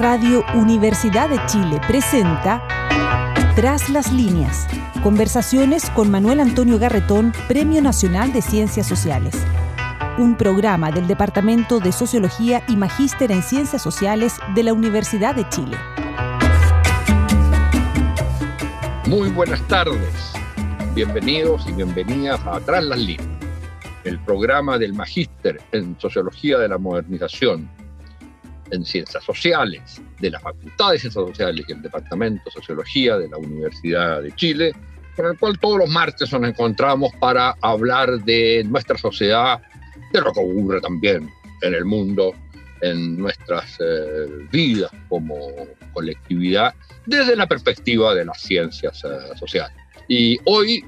Radio Universidad de Chile presenta Tras las líneas. Conversaciones con Manuel Antonio Garretón, Premio Nacional de Ciencias Sociales. Un programa del Departamento de Sociología y Magíster en Ciencias Sociales de la Universidad de Chile. Muy buenas tardes. Bienvenidos y bienvenidas a Tras las líneas, el programa del Magíster en Sociología de la Modernización en Ciencias Sociales de la Facultad de Ciencias Sociales y el Departamento de Sociología de la Universidad de Chile, con el cual todos los martes nos encontramos para hablar de nuestra sociedad, de lo que ocurre también en el mundo, en nuestras eh, vidas como colectividad, desde la perspectiva de las ciencias eh, sociales. Y hoy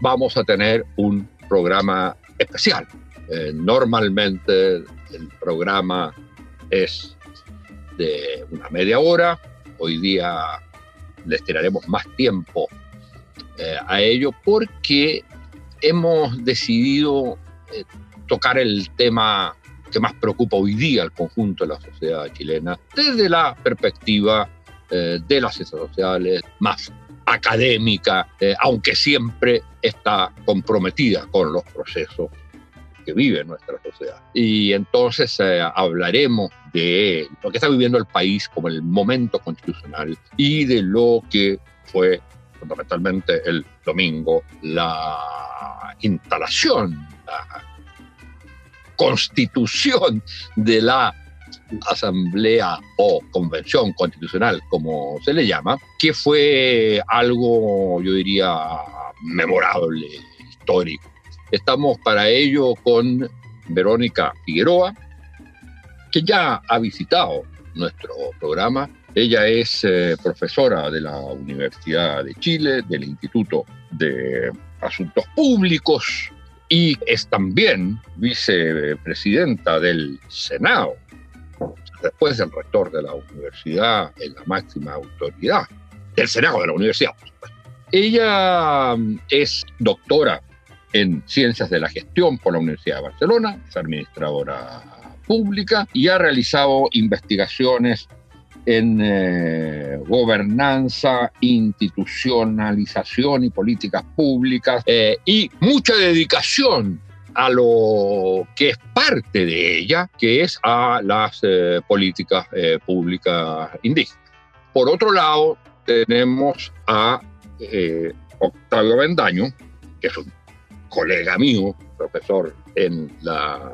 vamos a tener un programa especial. Eh, normalmente el programa es de una media hora. Hoy día destinaremos más tiempo eh, a ello porque hemos decidido eh, tocar el tema que más preocupa hoy día al conjunto de la sociedad chilena desde la perspectiva eh, de las ciencias sociales más académica, aunque siempre está comprometida con los procesos que vive nuestra sociedad. Y entonces eh, hablaremos de lo que está viviendo el país como el momento constitucional y de lo que fue fundamentalmente el domingo la instalación, la constitución de la asamblea o convención constitucional, como se le llama, que fue algo, yo diría, memorable, histórico Estamos para ello con Verónica Figueroa, que ya ha visitado nuestro programa. Ella es eh, profesora de la Universidad de Chile, del Instituto de Asuntos Públicos y es también vicepresidenta del Senado. Después del rector de la universidad, es la máxima autoridad del Senado de la universidad. Ella mm, es doctora en Ciencias de la Gestión por la Universidad de Barcelona, es administradora pública y ha realizado investigaciones en eh, gobernanza, institucionalización y políticas públicas eh, y mucha dedicación a lo que es parte de ella, que es a las eh, políticas públicas indígenas. Por otro lado, tenemos a Octavio Bendaño, que es un colega mío, profesor en, la,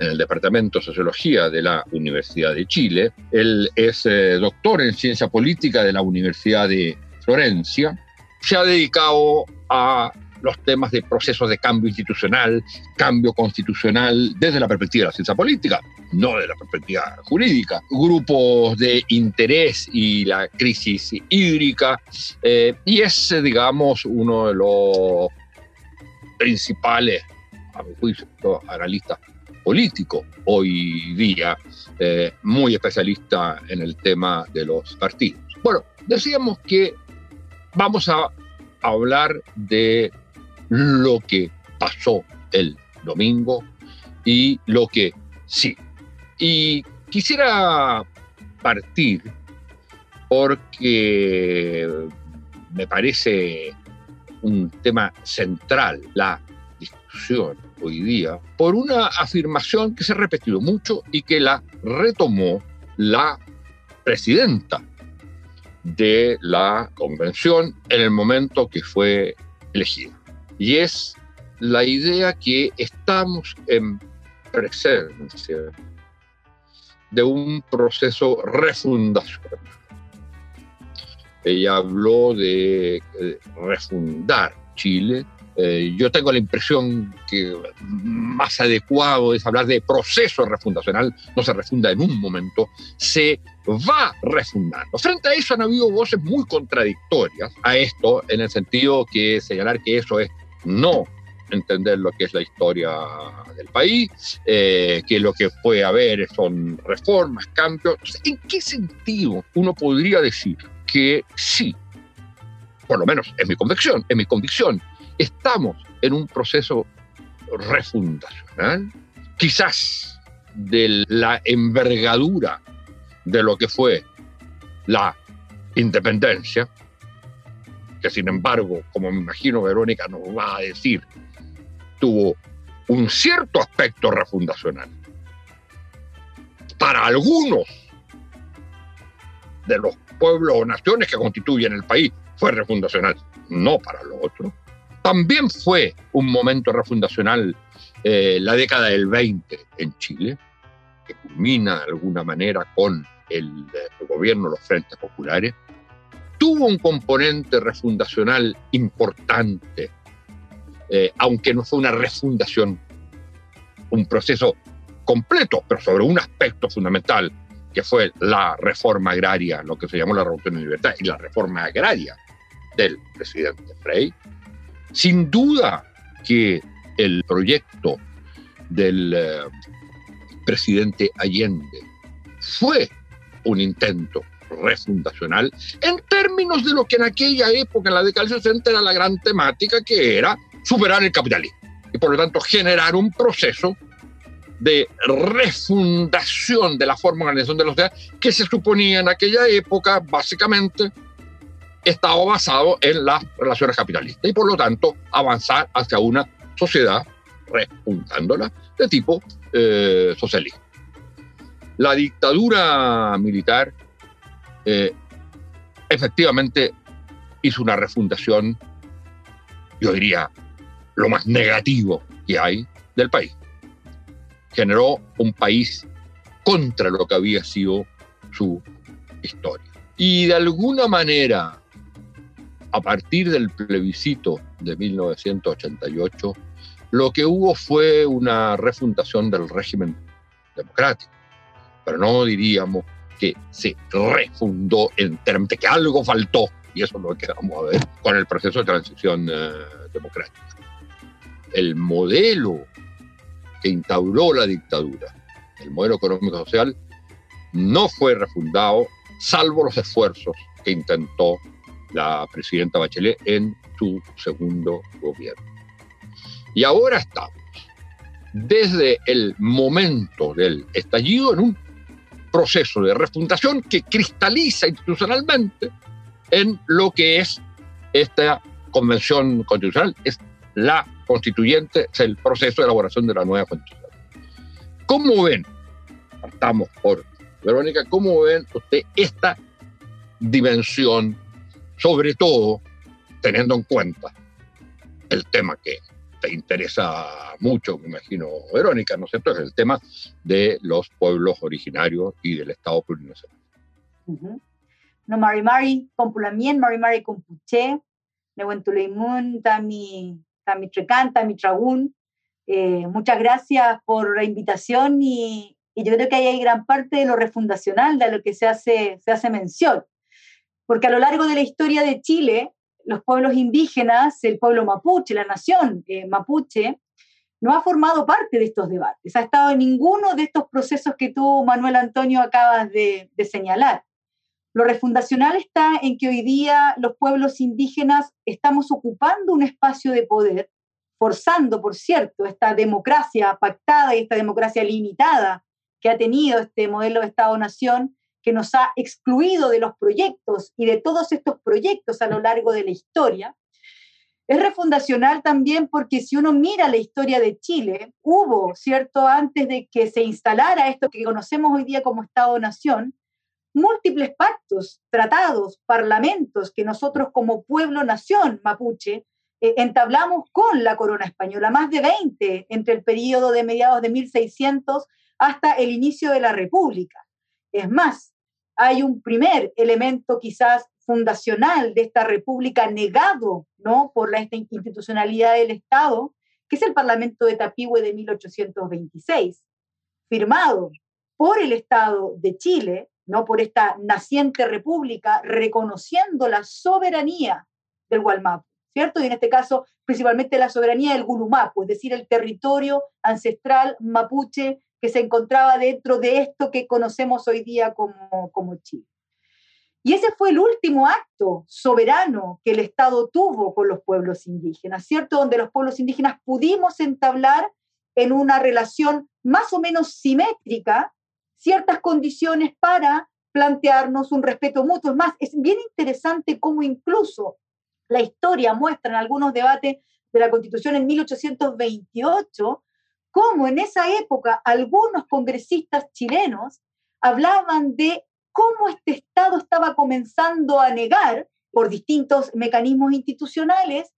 en el Departamento de Sociología de la Universidad de Chile. Él es eh, doctor en ciencia política de la Universidad de Florencia. Se ha dedicado a los temas de procesos de cambio institucional, cambio constitucional desde la perspectiva de la ciencia política, no de la perspectiva jurídica. Grupos de interés y la crisis hídrica, eh, y es, digamos, uno de los principales, a mi juicio, analistas políticos hoy día, eh, muy especialista en el tema de los partidos. Bueno, decíamos que vamos a hablar de lo que pasó el domingo y lo que sí. Y quisiera partir porque me parece un tema central, la discusión hoy día, por una afirmación que se ha repetido mucho y que la retomó la presidenta de la convención en el momento que fue elegida. Y es la idea que estamos en presencia de un proceso refundacional ella habló de, refundar Chile. Eh, yo tengo la impresión que más adecuado es hablar de proceso refundacional, no se refunda en un momento, se va refundando. Frente a eso han habido voces muy contradictorias a esto, en el sentido que señalar que eso es no entender lo que es la historia del país, eh, que lo que puede haber son reformas, cambios. ¿En qué sentido uno podría decir que sí, por lo menos es mi convicción, es mi convicción, estamos en un proceso refundacional, quizás de la envergadura de lo que fue la independencia, que sin embargo, como me imagino Verónica nos va a decir, tuvo un cierto aspecto refundacional. Para algunos de los pueblos o naciones que constituyen el país fue refundacional, no para los otros. También fue un momento refundacional eh, la década del 20 en Chile, que culmina de alguna manera con el, el gobierno de los frentes populares. Tuvo un componente refundacional importante, eh, aunque no fue una refundación, un proceso completo, pero sobre un aspecto fundamental, que fue la reforma agraria, lo que se llamó la Revolución de Libertad, y la reforma agraria del presidente Frey. Sin duda que el proyecto del eh, presidente Allende fue un intento refundacional en términos de lo que en aquella época, en la década del 60, era la gran temática, que era superar el capitalismo y por lo tanto generar un proceso de refundación de la forma de organización de la sociedad que se suponía en aquella época básicamente estaba basado en las relaciones capitalistas y por lo tanto avanzar hacia una sociedad refundándola de tipo eh, socialista. La dictadura militar eh, efectivamente hizo una refundación, yo diría, lo más negativo que hay del país. Generó un país contra lo que había sido su historia. Y de alguna manera, a partir del plebiscito de 1988, lo que hubo fue una refundación del régimen democrático. Pero no diríamos que se refundó en términos de que algo faltó, y eso es lo que vamos a ver con el proceso de transición eh, democrática el modelo que instauró la dictadura, el modelo económico social, no fue refundado, salvo los esfuerzos que intentó la presidenta Bachelet en su segundo gobierno. Y ahora estamos, desde el momento del estallido, en un proceso de refundación que cristaliza institucionalmente en lo que es esta convención constitucional, es la constituyente, es el proceso de elaboración de la nueva constitución. ¿Cómo ven? Partamos por Verónica, ¿cómo ven usted esta dimensión, sobre todo teniendo en cuenta el tema que te interesa mucho, me imagino, Verónica, ¿no es cierto? Es el tema de los pueblos originarios y del Estado plurinacional. No, Mari Mari, Compulamien, Mari Mari Compuche, Nehuentuleimun, Tami Tamitrecán, Tamitragún. Eh, muchas gracias por la invitación y, y, yo creo que ahí hay gran parte de lo refundacional de lo que se hace, se hace mención. Porque a lo largo de la historia de Chile, los pueblos indígenas, el pueblo mapuche, la nación eh, mapuche, no ha formado parte de estos debates, ha estado en ninguno de estos procesos que tú, Manuel Antonio, acabas de, de señalar. Lo refundacional está en que hoy día los pueblos indígenas estamos ocupando un espacio de poder, forzando, por cierto, esta democracia pactada y esta democracia limitada que ha tenido este modelo de Estado-Nación, que nos ha excluido de los proyectos y de todos estos proyectos a lo largo de la historia. Es refundacional también porque si uno mira la historia de Chile, hubo, ¿cierto?, antes de que se instalara esto que conocemos hoy día como Estado-Nación, múltiples pactos, tratados, parlamentos que nosotros como pueblo-nación mapuche eh, entablamos con la corona española, más de 20 entre el periodo de mediados de 1600 hasta el inicio de la República. Es más, hay un primer elemento quizás fundacional de esta república negado ¿no? por la institucionalidad del Estado, que es el Parlamento de Tapigüe de 1826, firmado por el Estado de Chile ¿no? por esta naciente república, reconociendo la soberanía del Gualmapu, ¿cierto? Y en este caso, principalmente la soberanía del Gulumapu, es decir, el territorio ancestral mapuche que se encontraba dentro de esto que conocemos hoy día como, como Chile. Y ese fue el último acto soberano que el Estado tuvo con los pueblos indígenas, ¿cierto? Donde los pueblos indígenas pudimos entablar en una relación más o menos simétrica ciertas condiciones para plantearnos un respeto mutuo. Es más, es bien interesante cómo incluso la historia muestra en algunos debates de la Constitución en 1828, cómo en esa época algunos congresistas chilenos hablaban de cómo este Estado estaba comenzando a negar por distintos mecanismos institucionales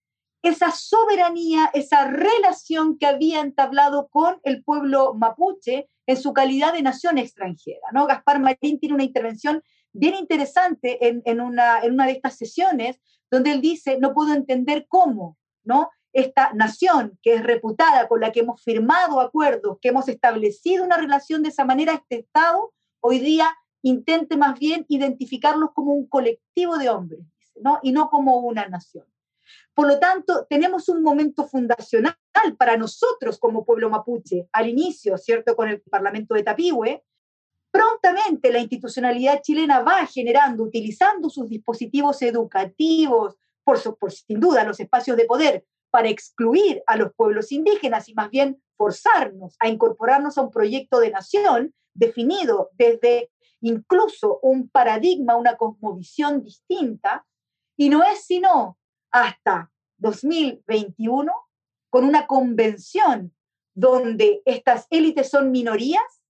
esa soberanía, esa relación que había entablado con el pueblo mapuche en su calidad de nación extranjera. ¿no? Gaspar Marín tiene una intervención bien interesante en, una, en una de estas sesiones, donde él dice, no puedo entender cómo ¿no? esta nación que es reputada, con la que hemos firmado acuerdos, que hemos establecido una relación de esa manera, este Estado hoy día intente más bien identificarlos como un colectivo de hombres, ¿no? y no como una nación. Por lo tanto, tenemos un momento fundacional para nosotros como pueblo mapuche, al inicio, ¿cierto?, con el Parlamento de Tapigüe. Prontamente la institucionalidad chilena va generando, utilizando sus dispositivos educativos, por, por sin duda los espacios de poder, para excluir a los pueblos indígenas y más bien forzarnos a incorporarnos a un proyecto de nación definido desde incluso un paradigma, una cosmovisión distinta, y no es sino hasta 2021 con una convención donde estas élites son minorías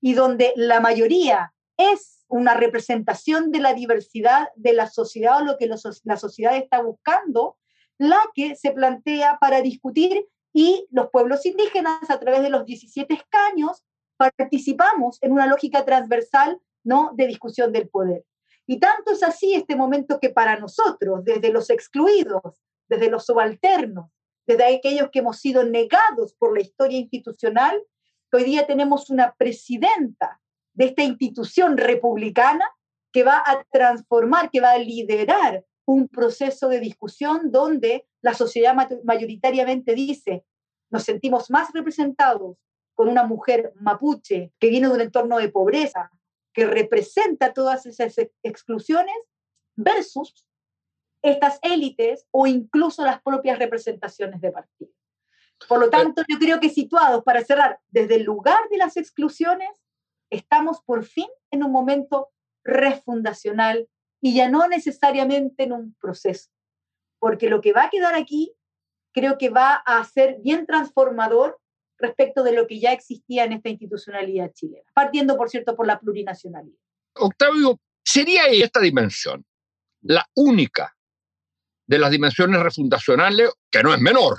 y donde la mayoría es una representación de la diversidad de la sociedad o lo que la sociedad está buscando, la que se plantea para discutir y los pueblos indígenas a través de los 17 escaños participamos en una lógica transversal ¿no? de discusión del poder. Y tanto es así este momento que para nosotros, desde los excluidos, desde los subalternos, desde aquellos que hemos sido negados por la historia institucional, hoy día tenemos una presidenta de esta institución republicana que va a transformar, que va a liderar un proceso de discusión donde la sociedad mayoritariamente dice, nos sentimos más representados con una mujer mapuche que viene de un entorno de pobreza, que representa todas esas exclusiones versus estas élites o incluso las propias representaciones de partido. Por lo tanto, yo creo que situados, para cerrar, desde el lugar de las exclusiones, estamos por fin en un momento refundacional y ya no necesariamente en un proceso, porque lo que va a quedar aquí creo que va a ser bien transformador respecto de lo que ya existía en esta institucionalidad chilena, partiendo, por cierto, por la plurinacionalidad. Octavio, ¿sería esta dimensión la única de las dimensiones refundacionales, que no es menor,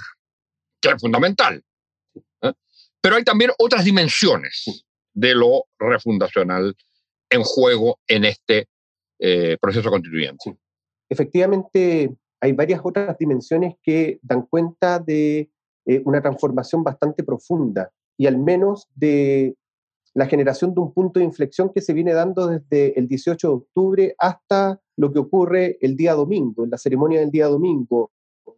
que es fundamental? ¿eh? Pero hay también otras dimensiones de lo refundacional en juego en este eh, proceso constituyente. Efectivamente, hay varias otras dimensiones que dan cuenta de eh, una transformación bastante profunda y al menos de la generación de un punto de inflexión que se viene dando desde el 18 de octubre hasta lo que ocurre el día domingo, en la ceremonia del día domingo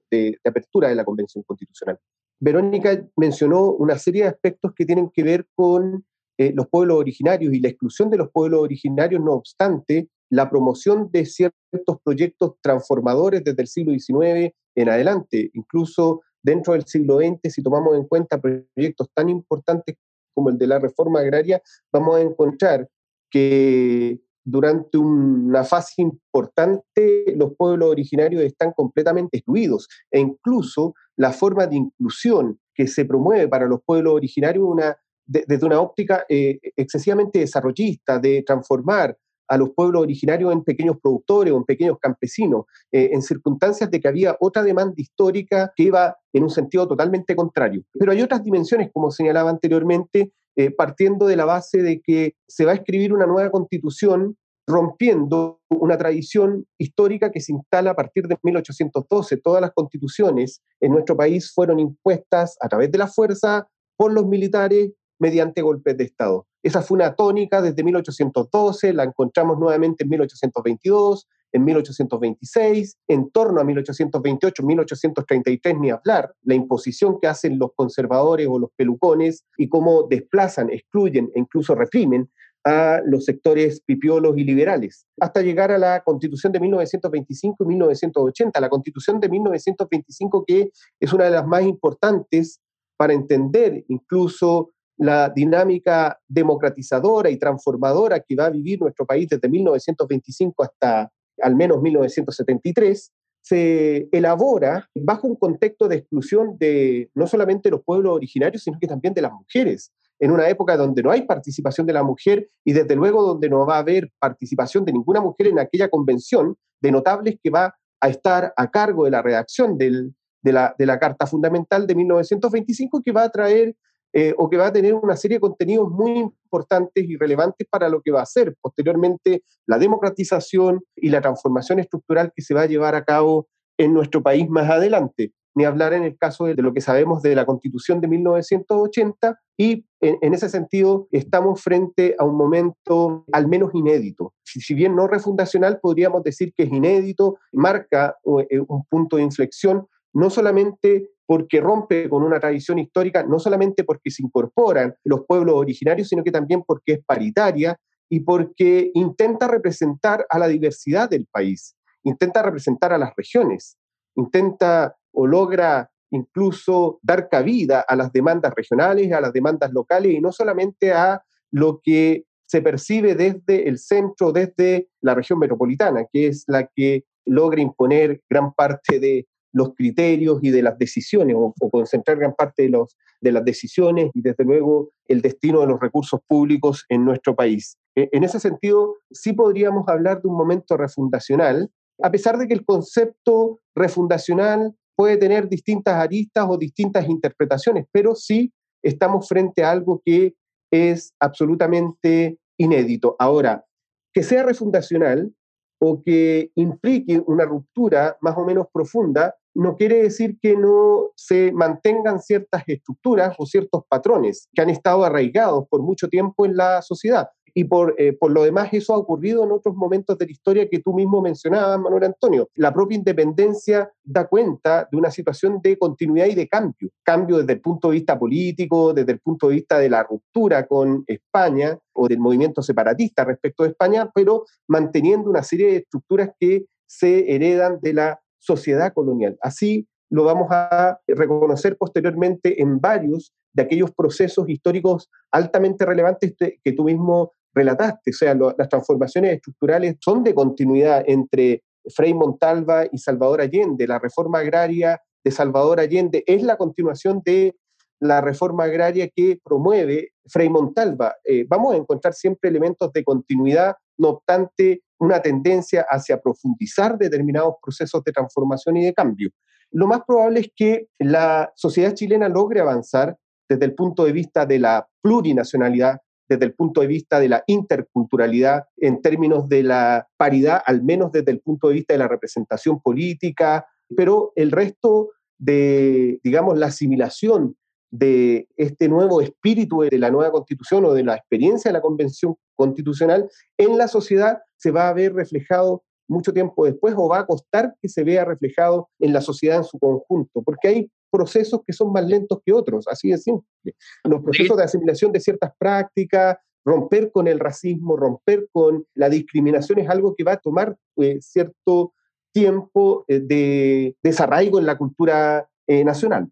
de, apertura de la Convención Constitucional. Verónica mencionó una serie de aspectos que tienen que ver con eh, los pueblos originarios y la exclusión de los pueblos originarios, no obstante, la promoción de ciertos proyectos transformadores desde el siglo XIX en adelante, incluso dentro del siglo XX, si tomamos en cuenta proyectos tan importantes como el de la reforma agraria, vamos a encontrar que durante una fase importante los pueblos originarios están completamente excluidos e incluso la forma de inclusión que se promueve para los pueblos originarios una, desde una óptica eh, excesivamente desarrollista, de transformar a los pueblos originarios en pequeños productores o en pequeños campesinos, eh, en circunstancias de que había otra demanda histórica que iba en un sentido totalmente contrario. Pero hay otras dimensiones, como señalaba anteriormente, eh, partiendo de la base de que se va a escribir una nueva constitución rompiendo una tradición histórica que se instala a partir de 1812. Todas las constituciones en nuestro país fueron impuestas a través de la fuerza por los militares mediante golpes de Estado. Esa fue una tónica desde 1812, la encontramos nuevamente en 1822, en 1826, en torno a 1828, 1833, ni hablar, la imposición que hacen los conservadores o los pelucones y cómo desplazan, excluyen e incluso reprimen a los sectores pipiolos y liberales, hasta llegar a la constitución de 1925 y 1980, la constitución de 1925 que es una de las más importantes para entender incluso la dinámica democratizadora y transformadora que va a vivir nuestro país desde 1925 hasta al menos 1973, se elabora bajo un contexto de exclusión de no solamente los pueblos originarios, sino que también de las mujeres, en una época donde no hay participación de la mujer y desde luego donde no va a haber participación de ninguna mujer en aquella convención de notables que va a estar a cargo de la redacción de, la, de, la, Carta Fundamental de 1925, que va a traer eh, o que va a tener una serie de contenidos muy importantes y relevantes para lo que va a ser posteriormente la democratización y la transformación estructural que se va a llevar a cabo en nuestro país más adelante. Ni hablar en el caso de, lo que sabemos de la Constitución de 1980 y en, ese sentido estamos frente a un momento al menos inédito. Si, bien no refundacional, podríamos decir que es inédito, marca eh, un punto de inflexión, no solamente porque rompe con una tradición histórica, no solamente porque se incorporan los pueblos originarios, sino que también porque es paritaria y porque intenta representar a la diversidad del país, intenta representar a las regiones, intenta o logra incluso dar cabida a las demandas regionales, a las demandas locales y no solamente a lo que se percibe desde el centro, desde la región metropolitana, que es la que logra imponer gran parte de los criterios y de las decisiones, o, concentrar gran parte de, los, de las decisiones y desde luego el destino de los recursos públicos en nuestro país. E, en ese sentido, sí podríamos hablar de un momento refundacional, a pesar de que el concepto refundacional puede tener distintas aristas o distintas interpretaciones, pero sí estamos frente a algo que es absolutamente inédito. Ahora, que sea refundacional o que implique una ruptura más o menos profunda, no quiere decir que no se mantengan ciertas estructuras o ciertos patrones que han estado arraigados por mucho tiempo en la sociedad. Y por, eh, por lo demás, eso ha ocurrido en otros momentos de la historia que tú mismo mencionabas, Manuel Antonio. La propia independencia da cuenta de una situación de continuidad y de cambio. Cambio desde el punto de vista político, desde el punto de vista de la ruptura con España o del movimiento separatista respecto de España, pero manteniendo una serie de estructuras que se heredan de la sociedad colonial. Así lo vamos a reconocer posteriormente en varios de aquellos procesos históricos altamente relevantes que tú mismo relataste. O sea, las transformaciones estructurales son de continuidad entre Frei Montalva y Salvador Allende. La reforma agraria de Salvador Allende es la continuación de la reforma agraria que promueve Frei Montalva. Eh, vamos a encontrar siempre elementos de continuidad, no obstante, una tendencia hacia profundizar determinados procesos de transformación y de cambio. Lo más probable es que la sociedad chilena logre avanzar desde el punto de vista de la plurinacionalidad, desde el punto de vista de la interculturalidad, en términos de la paridad, al menos desde el punto de vista de la representación política, pero el resto de, digamos, la asimilación de este nuevo espíritu de la nueva constitución o de la experiencia de la convención constitucional en la sociedad se va a ver reflejado mucho tiempo después o va a costar que se vea reflejado en la sociedad en su conjunto, porque hay procesos que son más lentos que otros, así de simple. Los procesos de asimilación de ciertas prácticas, romper con el racismo, romper con la discriminación es algo que va a tomar eh, cierto tiempo eh, de desarraigo en la cultura eh, nacional.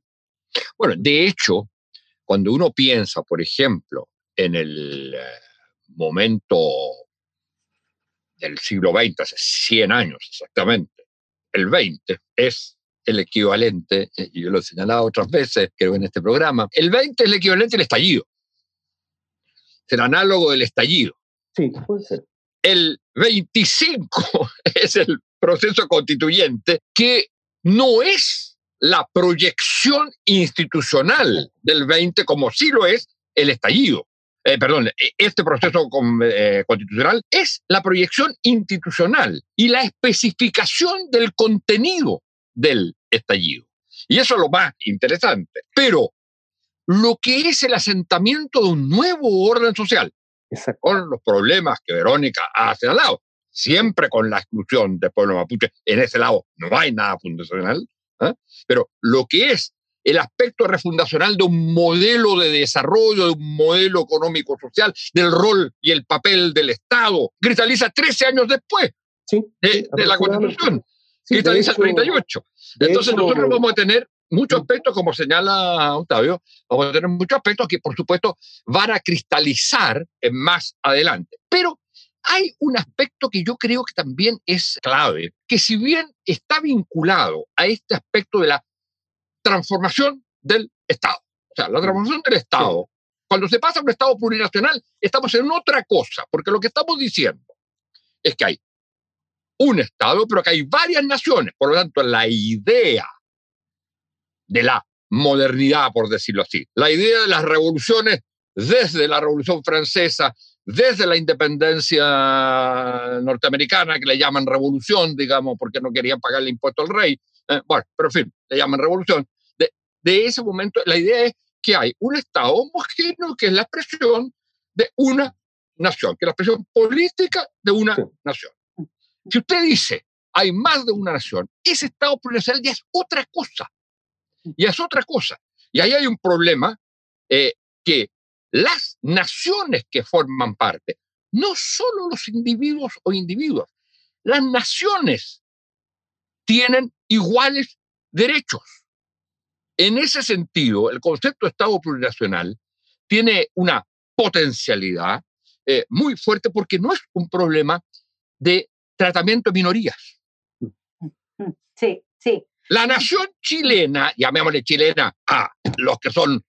Bueno, de hecho, cuando uno piensa, por ejemplo, en el momento del siglo XX, hace 100 años exactamente, el 20 es el equivalente, eh, y yo lo he señalado otras veces, creo en este programa, el 20 es el equivalente al estallido. Es el análogo del estallido. Sí, puede ser. El 25 es el proceso constituyente que no es la proyección institucional del 20 como sí lo es el estallido. Eh, perdón, e, este proceso eh, constitucional es la proyección institucional y la especificación del contenido del estallido. Y eso es lo más interesante. Pero lo que es el asentamiento de un nuevo orden social, con los problemas que Verónica ha señalado, siempre con la exclusión del pueblo mapuche, en ese lado no hay nada fundacional, ¿eh? pero lo que es el aspecto refundacional de un modelo de desarrollo, de un modelo económico-social, del rol y el papel del Estado, cristaliza 13 años después de, la Constitución. Sí, cristaliza el 38. Entonces nosotros vamos a tener muchos aspectos, como señala Octavio, vamos a tener muchos aspectos que, por supuesto, van a cristalizar más adelante. Pero hay un aspecto que yo creo que también es clave, que si bien está vinculado a este aspecto de la transformación del Estado, o sea, la transformación del Estado, cuando se pasa a un Estado plurinacional, estamos en otra cosa, porque lo que estamos diciendo es que hay un Estado, pero que hay varias naciones. Por lo tanto, la idea de la modernidad, por decirlo así, la idea de las revoluciones desde la Revolución Francesa, desde la independencia norteamericana, que le llaman revolución, digamos, porque no querían pagar el impuesto al rey. Eh, bueno, pero en fin, le llaman revolución. De, de ese momento, la idea es que hay un Estado homogéneo que es la expresión de una nación, que es la expresión política de una nación. Si usted dice hay más de una nación, ese Estado plurinacional ya es otra cosa. Ya es otra cosa. Y ahí hay un problema eh, que las naciones que forman parte, no solo los individuos o individuos, las naciones tienen iguales derechos. En ese sentido, el concepto de Estado plurinacional tiene una potencialidad eh, muy fuerte porque no es un problema de tratamiento de minorías. Sí, sí. La nación chilena, llamémosle chilena a los que son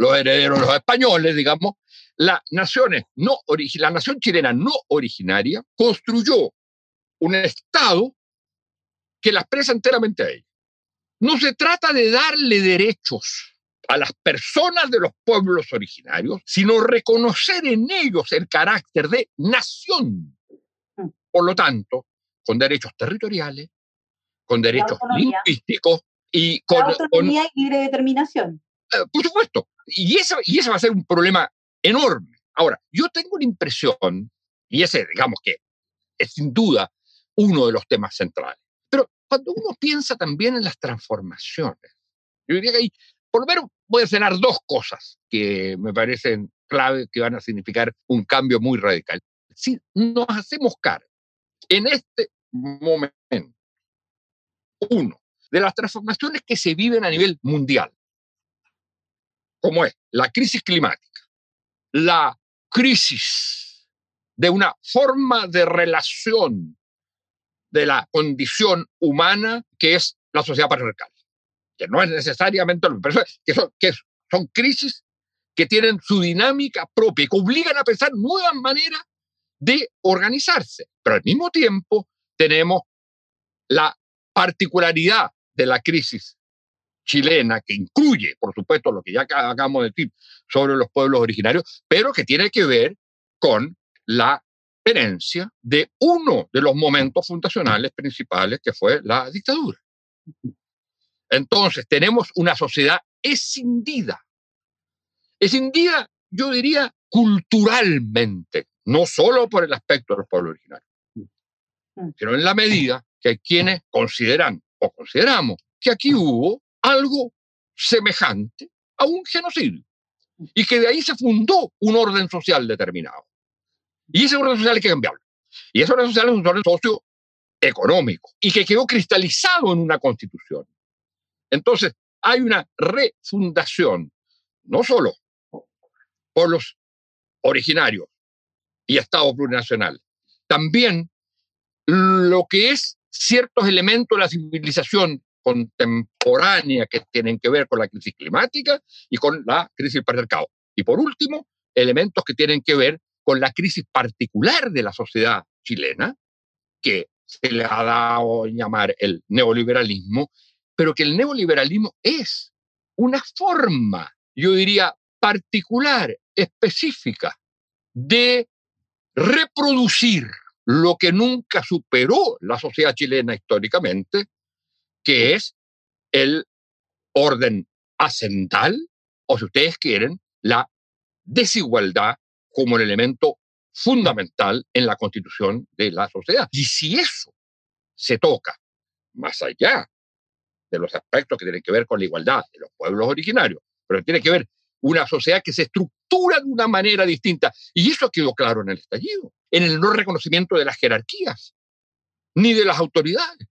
los herederos, los españoles, digamos, la, naciones no, la nación chilena no originaria construyó un Estado que la expresa enteramente a ella. No se trata de darle derechos a las personas de los pueblos originarios, sino reconocer en ellos el carácter de nación. Por lo tanto, con derechos territoriales, con derechos lingüísticos y con... autonomía y libre determinación. Eh, por supuesto. Y eso, y eso va a ser un problema enorme. Ahora, yo tengo la impresión, y ese, digamos que es sin duda uno de los temas centrales, pero cuando uno piensa también en las transformaciones, yo diría que hay, por lo menos voy a cenar dos cosas que me parecen clave, que van a significar un cambio muy radical. Si nos hacemos cargo en este momento uno, de las transformaciones que se viven a nivel mundial, como es la crisis climática, la crisis de una forma de relación de la condición humana que es la sociedad patriarcal, que no es necesariamente lo pero que son, que son crisis que tienen su dinámica propia y que obligan a pensar nuevas maneras de organizarse, pero al mismo tiempo tenemos la particularidad de la crisis chilena, que incluye, por supuesto, lo que ya acabamos de decir sobre los pueblos originarios, pero que tiene que ver con la herencia de uno de los momentos fundacionales principales, que fue la dictadura. Entonces, tenemos una sociedad escindida. Escindida, yo diría, culturalmente, no solo por el aspecto de los pueblos originarios, mm. sino en la medida que hay quienes consideran o consideramos que aquí hubo algo semejante a un genocidio y que de ahí se fundó un orden social determinado. Y ese orden social hay que cambiarlo. Y ese orden social es un orden socioeconómico y que quedó cristalizado en una constitución. Entonces, hay una refundación, no solo por los originarios y Estado plurinacional, también lo que es ciertos elementos de la civilización contemporánea que tienen que ver con la crisis climática y con la crisis patriarcado. Y por último, elementos que tienen que ver con la crisis particular de la sociedad chilena, que se le ha dado llamar el neoliberalismo, pero que el neoliberalismo es una forma, yo diría, particular, específica, de reproducir lo que nunca superó la sociedad chilena históricamente, que es el orden ascental, o si ustedes quieren, la desigualdad como el elemento fundamental en la constitución de la sociedad. Y si eso se toca más allá de los aspectos que tienen que ver con la igualdad de los pueblos originarios, pero tiene que ver una sociedad que se estructura de una manera distinta. Y eso quedó claro en el estallido, en el no reconocimiento de las jerarquías, ni de las autoridades,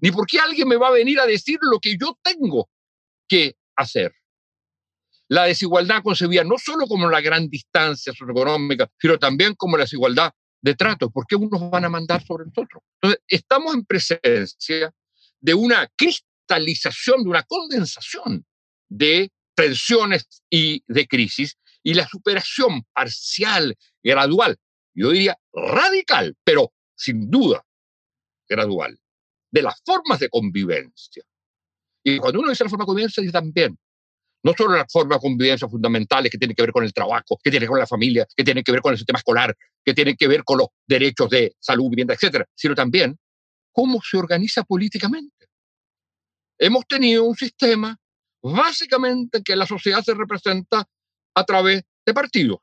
ni porque alguien me va a venir a decir lo que yo tengo que hacer. La desigualdad concebida no solo como la gran distancia socioeconómica, sino también como la desigualdad de trato. ¿Por qué unos van a mandar sobre los otros? Entonces, estamos en presencia de una cristalización, de una condensación de tensiones y de crisis y la superación parcial, gradual, yo diría radical, pero sin duda gradual, de las formas de convivencia. Y cuando uno dice la forma de convivencia, dice también, no solo las formas de convivencia fundamentales que tienen que ver con el trabajo, que tienen que ver con la familia, que tienen que ver con el sistema escolar, que tienen que ver con los derechos de salud, vivienda, etcétera, sino también cómo se organiza políticamente. Hemos tenido un sistema básicamente que la sociedad se representa a través de partidos,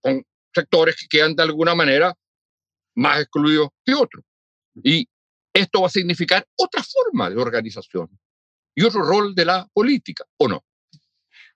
con sectores que quedan de alguna manera más excluidos que otros. Y esto va a significar otra forma de organización y otro rol de la política, ¿o no?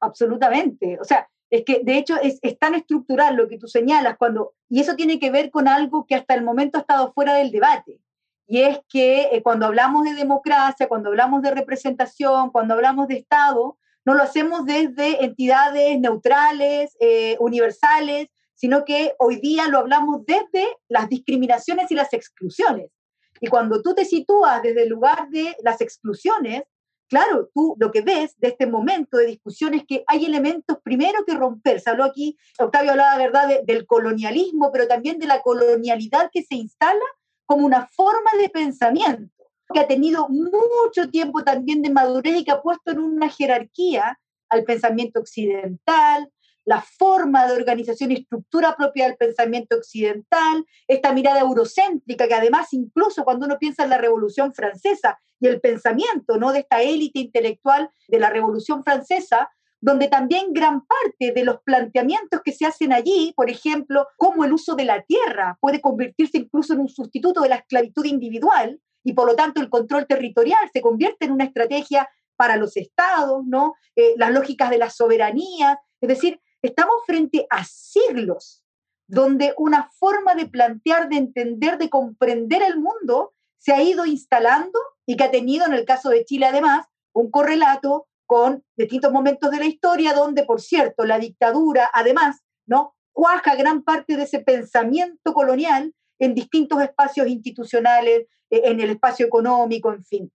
Absolutamente. O sea, es que de hecho es, tan estructural lo que tú señalas cuando, y eso tiene que ver con algo que hasta el momento ha estado fuera del debate. Y es que eh, cuando hablamos de democracia, cuando hablamos de representación, cuando hablamos de Estado, no lo hacemos desde entidades neutrales, eh, universales, sino que hoy día lo hablamos desde las discriminaciones y las exclusiones. Y cuando tú te sitúas desde el lugar de las exclusiones, claro, tú lo que ves de este momento de discusión es que hay elementos primero que romper. Se habló aquí, Octavio hablaba, ¿verdad?, del colonialismo, pero también de la colonialidad que se instala como una forma de pensamiento que ha tenido mucho tiempo también de madurez y que ha puesto en una jerarquía al pensamiento occidental, la forma de organización y estructura propia del pensamiento occidental, esta mirada eurocéntrica que además incluso cuando uno piensa en la Revolución Francesa y el pensamiento ¿no? de esta élite intelectual de la Revolución Francesa, donde también gran parte de los planteamientos que se hacen allí, por ejemplo, cómo el uso de la tierra puede convertirse incluso en un sustituto de la esclavitud individual y por lo tanto el control territorial se convierte en una estrategia para los estados, ¿no? Eh, las lógicas de la soberanía, es decir, Estamos frente a siglos donde una forma de plantear, de entender, de comprender el mundo se ha ido instalando y que ha tenido, en el caso de Chile además, un correlato con distintos momentos de la historia donde, por cierto, la dictadura además, ¿no? cuaja gran parte de ese pensamiento colonial en distintos espacios institucionales, eh, en el espacio económico, en fin.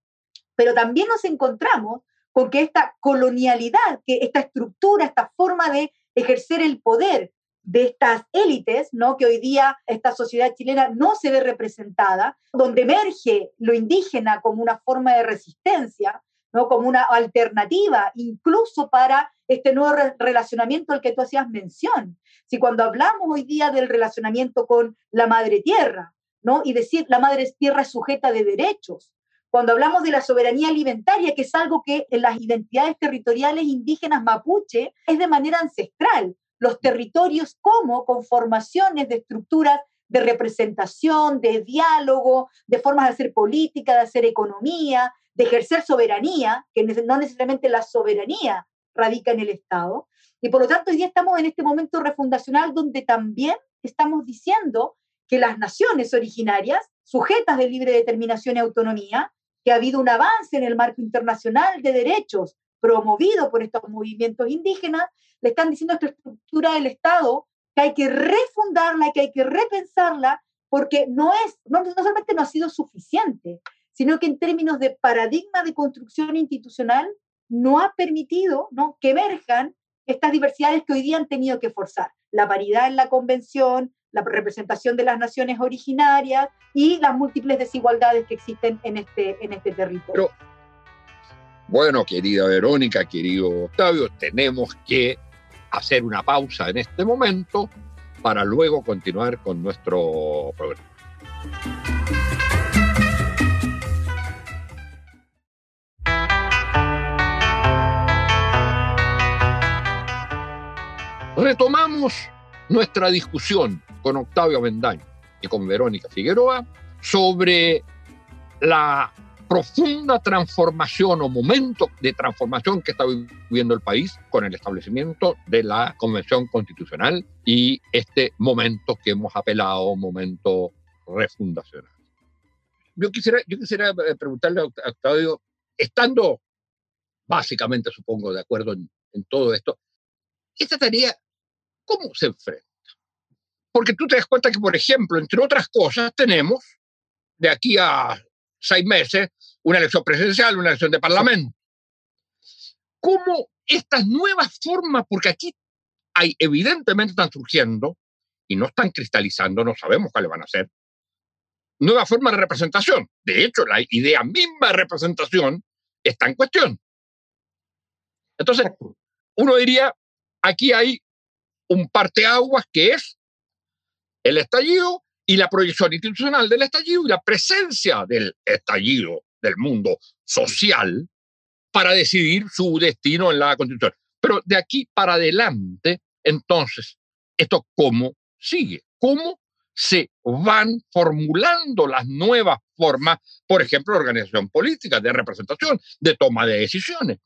Pero también nos encontramos con que esta colonialidad, que esta estructura, esta forma de ejercer el poder de estas élites, ¿no? que hoy día esta sociedad chilena no se ve representada, donde emerge lo indígena como una forma de resistencia, ¿no? como una alternativa incluso para este nuevo relacionamiento al que tú hacías mención. Si cuando hablamos hoy día del relacionamiento con la madre tierra, ¿no? y decir la madre tierra es sujeta de derechos, cuando hablamos de la soberanía alimentaria, que es algo que en las identidades territoriales indígenas mapuche es de manera ancestral, los territorios como conformaciones de estructuras de representación, de diálogo, de formas de hacer política, de hacer economía, de ejercer soberanía, que no necesariamente la soberanía radica en el Estado. Y por lo tanto, hoy día estamos en este momento refundacional donde también estamos diciendo que las naciones originarias, sujetas de libre determinación y autonomía, que ha habido un avance en el marco internacional de derechos promovido por estos movimientos indígenas, le están diciendo a esta estructura del Estado que hay que refundarla, que hay que repensarla, porque no es, no, no solamente no ha sido suficiente, sino que en términos de paradigma de construcción institucional no ha permitido ¿no? que emerjan estas diversidades que hoy día han tenido que forzar. La paridad en la convención, la representación de las naciones originarias y las múltiples desigualdades que existen en este, en este territorio. bueno, querida Verónica, querido Octavio, tenemos que hacer una pausa en este momento para luego continuar con nuestro programa. Retomamos nuestra discusión con Octavio Bendaño y con Verónica Figueroa sobre la profunda transformación o momento de transformación que está viviendo el país con el establecimiento de la Convención Constitucional y este momento que hemos apelado momento refundacional. Yo quisiera, yo quisiera eh, preguntarle a Octavio, estando básicamente supongo de acuerdo en, en todo esto. Esta tarea, ¿cómo se enfrenta? Porque tú te das cuenta que, por ejemplo, entre otras cosas, tenemos de aquí a seis meses una elección presidencial, una elección de parlamento. ¿Cómo estas nuevas formas, porque aquí hay, evidentemente están surgiendo y no están cristalizando, no sabemos cuáles van a ser, nuevas formas de representación. De hecho, la idea misma de representación está en cuestión. Entonces, uno diría, aquí hay un parteaguas que es el estallido y la proyección institucional del estallido y la presencia del estallido del mundo social para decidir su destino en la Constitución. Pero de aquí para adelante, entonces, ¿esto cómo sigue? ¿Cómo se van formulando las nuevas formas, por ejemplo, de organización política, de representación, de toma de decisiones?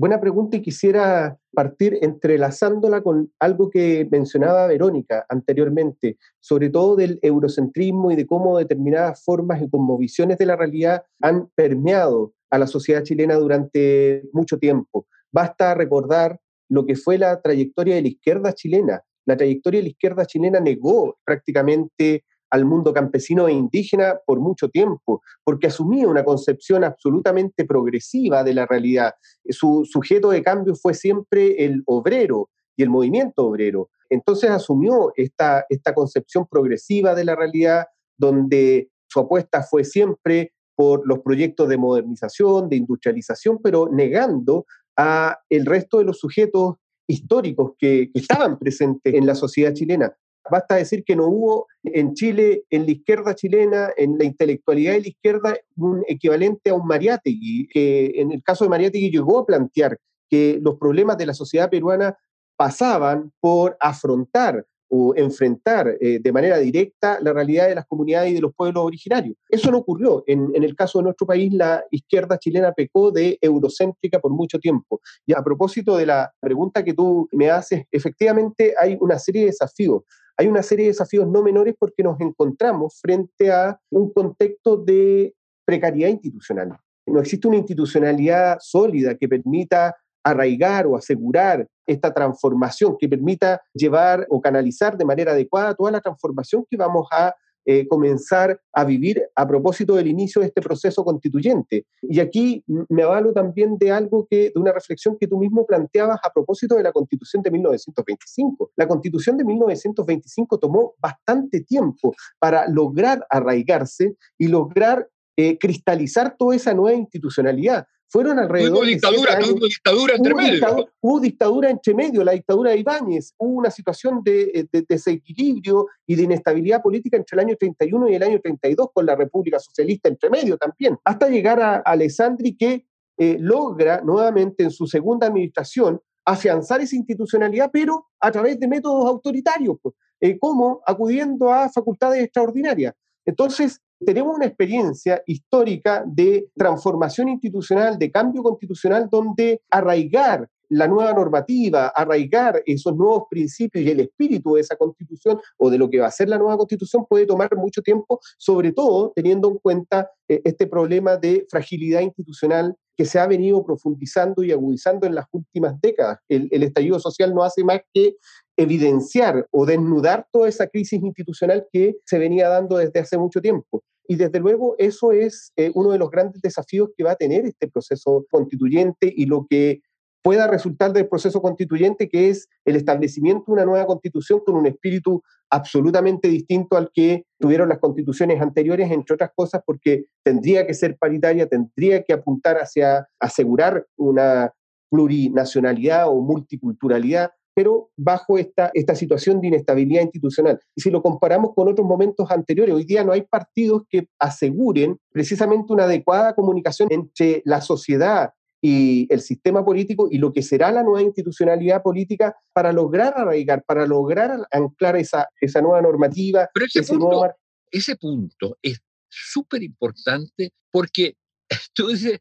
Buena pregunta y quisiera partir entrelazándola con algo que mencionaba Verónica anteriormente, sobre todo del eurocentrismo y de cómo determinadas formas y visiones de la realidad han permeado a la sociedad chilena durante mucho tiempo. Basta recordar lo que fue la trayectoria de la izquierda chilena. La trayectoria de la izquierda chilena negó prácticamente al mundo campesino e indígena por mucho tiempo, porque asumía una concepción absolutamente progresiva de la realidad. Su sujeto de cambio fue siempre el obrero y el movimiento obrero. Entonces asumió esta, esta concepción progresiva de la realidad, donde su apuesta fue siempre por los proyectos de modernización, de industrialización, pero negando a el resto de los sujetos históricos que, que estaban presentes en la sociedad chilena. Basta decir que no hubo en Chile, en la izquierda chilena, en la intelectualidad de la izquierda, un equivalente a un Mariátegui, que en el caso de Mariátegui llegó a plantear que los problemas de la sociedad peruana pasaban por afrontar o enfrentar eh, de manera directa la realidad de las comunidades y de los pueblos originarios. Eso no ocurrió. En, en, el caso de nuestro país, la izquierda chilena pecó de eurocéntrica por mucho tiempo. Y a propósito de la pregunta que tú me haces, efectivamente hay una serie de desafíos hay una serie de desafíos no menores porque nos encontramos frente a un contexto de precariedad institucional. No existe una institucionalidad sólida que permita arraigar o asegurar esta transformación, que permita llevar o canalizar de manera adecuada toda la transformación que vamos a eh, comenzar a vivir a propósito del inicio de este proceso constituyente. Y aquí me avalo también de algo que, de una reflexión que tú mismo planteabas a propósito de la constitución de 1925. La constitución de 1925 tomó bastante tiempo para lograr arraigarse y lograr eh, cristalizar toda esa nueva institucionalidad. Fueron alrededor. Hubo dictadura, hubo dictadura entre hubo medio. Dictadura, hubo dictadura entre medio, la dictadura de Ibáñez. Hubo una situación de, de, desequilibrio y de inestabilidad política entre el año 31 y el año 32, con la República Socialista entre medio también, hasta llegar a, a Alessandri que eh, logra nuevamente en su segunda administración afianzar esa institucionalidad, pero a través de métodos autoritarios, pues, eh, como acudiendo a facultades extraordinarias. Entonces, tenemos una experiencia histórica de transformación institucional, de cambio constitucional, donde arraigar la nueva normativa, arraigar esos nuevos principios y el espíritu de esa constitución o de lo que va a ser la nueva constitución puede tomar mucho tiempo, sobre todo teniendo en cuenta eh, este problema de fragilidad institucional que se ha venido profundizando y agudizando en las últimas décadas. El, el estallido social no hace más que evidenciar o desnudar toda esa crisis institucional que se venía dando desde hace mucho tiempo. Y desde luego eso es eh, uno de los grandes desafíos que va a tener este proceso constituyente y lo que pueda resultar del proceso constituyente, que es el establecimiento de una nueva constitución con un espíritu absolutamente distinto al que tuvieron las constituciones anteriores, entre otras cosas, porque tendría que ser paritaria, tendría que apuntar hacia asegurar una plurinacionalidad o multiculturalidad, pero bajo esta, esta situación de inestabilidad institucional. Y si lo comparamos con otros momentos anteriores, hoy día no hay partidos que aseguren precisamente una adecuada comunicación entre la sociedad y el sistema político y lo que será la nueva institucionalidad política para lograr arraigar, para lograr anclar esa, esa nueva normativa. Pero ese, ese, punto, nuevo... ese punto es súper importante porque tú dices,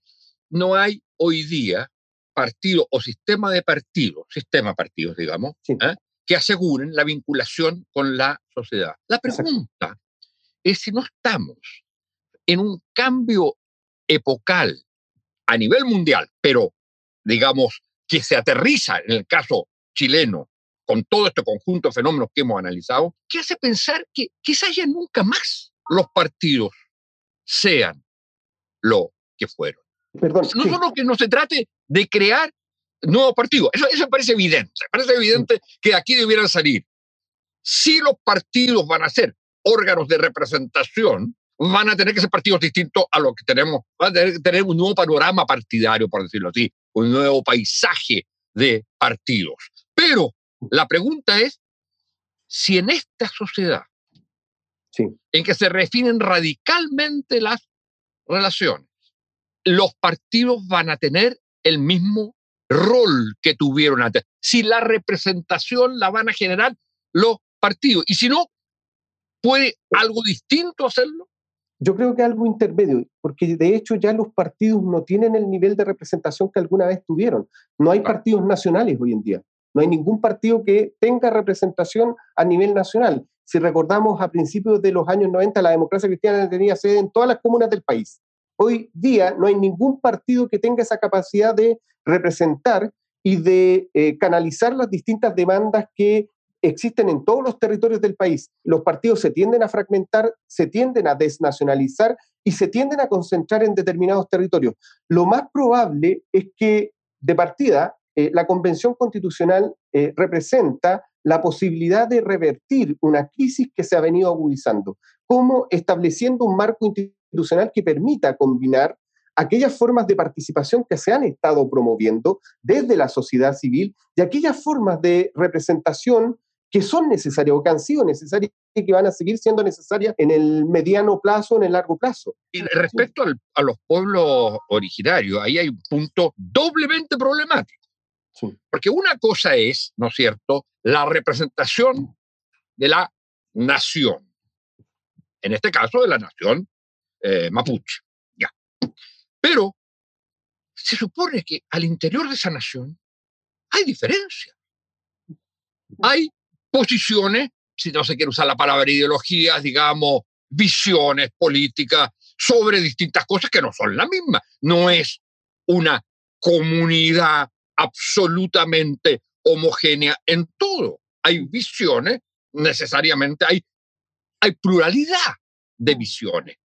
no hay hoy día partido o sistema de partidos, sistema de partidos, digamos, sí. ¿eh? que aseguren la vinculación con la sociedad. La pregunta Exacto. es si no estamos en un cambio epocal a nivel mundial, pero digamos que se aterriza en el caso chileno con todo este conjunto de fenómenos que hemos analizado, que hace pensar que quizás ya nunca más los partidos sean lo que fueron. Perdón, no solo que no se trate de crear nuevos partidos, eso, eso parece evidente, parece evidente que aquí debieran salir. Si los partidos van a ser órganos de representación, van a tener que ser partidos distintos a lo que tenemos, van a tener que tener un nuevo panorama partidario, por decirlo así, un nuevo paisaje de partidos. Pero la pregunta es si en esta sociedad, en que se refinen radicalmente las relaciones, los partidos van a tener el mismo rol que tuvieron antes. Si la representación la van a generar los partidos. Y si no, ¿puede algo distinto hacerlo? Yo creo que algo intermedio, porque de hecho ya los partidos no tienen el nivel de representación que alguna vez tuvieron. No hay partidos nacionales hoy en día. No hay ningún partido que tenga representación a nivel nacional. Si recordamos a principios de los años 90, la democracia cristiana tenía sede en todas las comunas del país. Hoy día no hay ningún partido que tenga esa capacidad de representar y de eh, canalizar las distintas demandas que existen en todos los territorios del país. Los partidos se tienden a fragmentar, se tienden a desnacionalizar y se tienden a concentrar en determinados territorios. Lo más probable es que, de partida, eh, la Convención Constitucional eh, representa la posibilidad de revertir una crisis que se ha venido agudizando, como estableciendo un marco institucional que permita combinar aquellas formas de participación que se han estado promoviendo desde la sociedad civil y aquellas formas de representación que son necesarias o que han sido necesarias y que van a seguir siendo necesarias en el mediano plazo, en el largo plazo. Y respecto a los pueblos originarios, ahí hay un punto doblemente problemático. Porque una cosa es, ¿no es cierto?, la representación de la nación. En este caso, de la nación eh, mapuche. Ya. Pero se supone que al interior de esa nación hay diferencias. Hay posiciones, si no se quiere usar la palabra ideologías, digamos, visiones políticas sobre distintas cosas que no son las mismas. No es una comunidad absolutamente homogénea en todo. Hay visiones, necesariamente hay, hay pluralidad de visiones.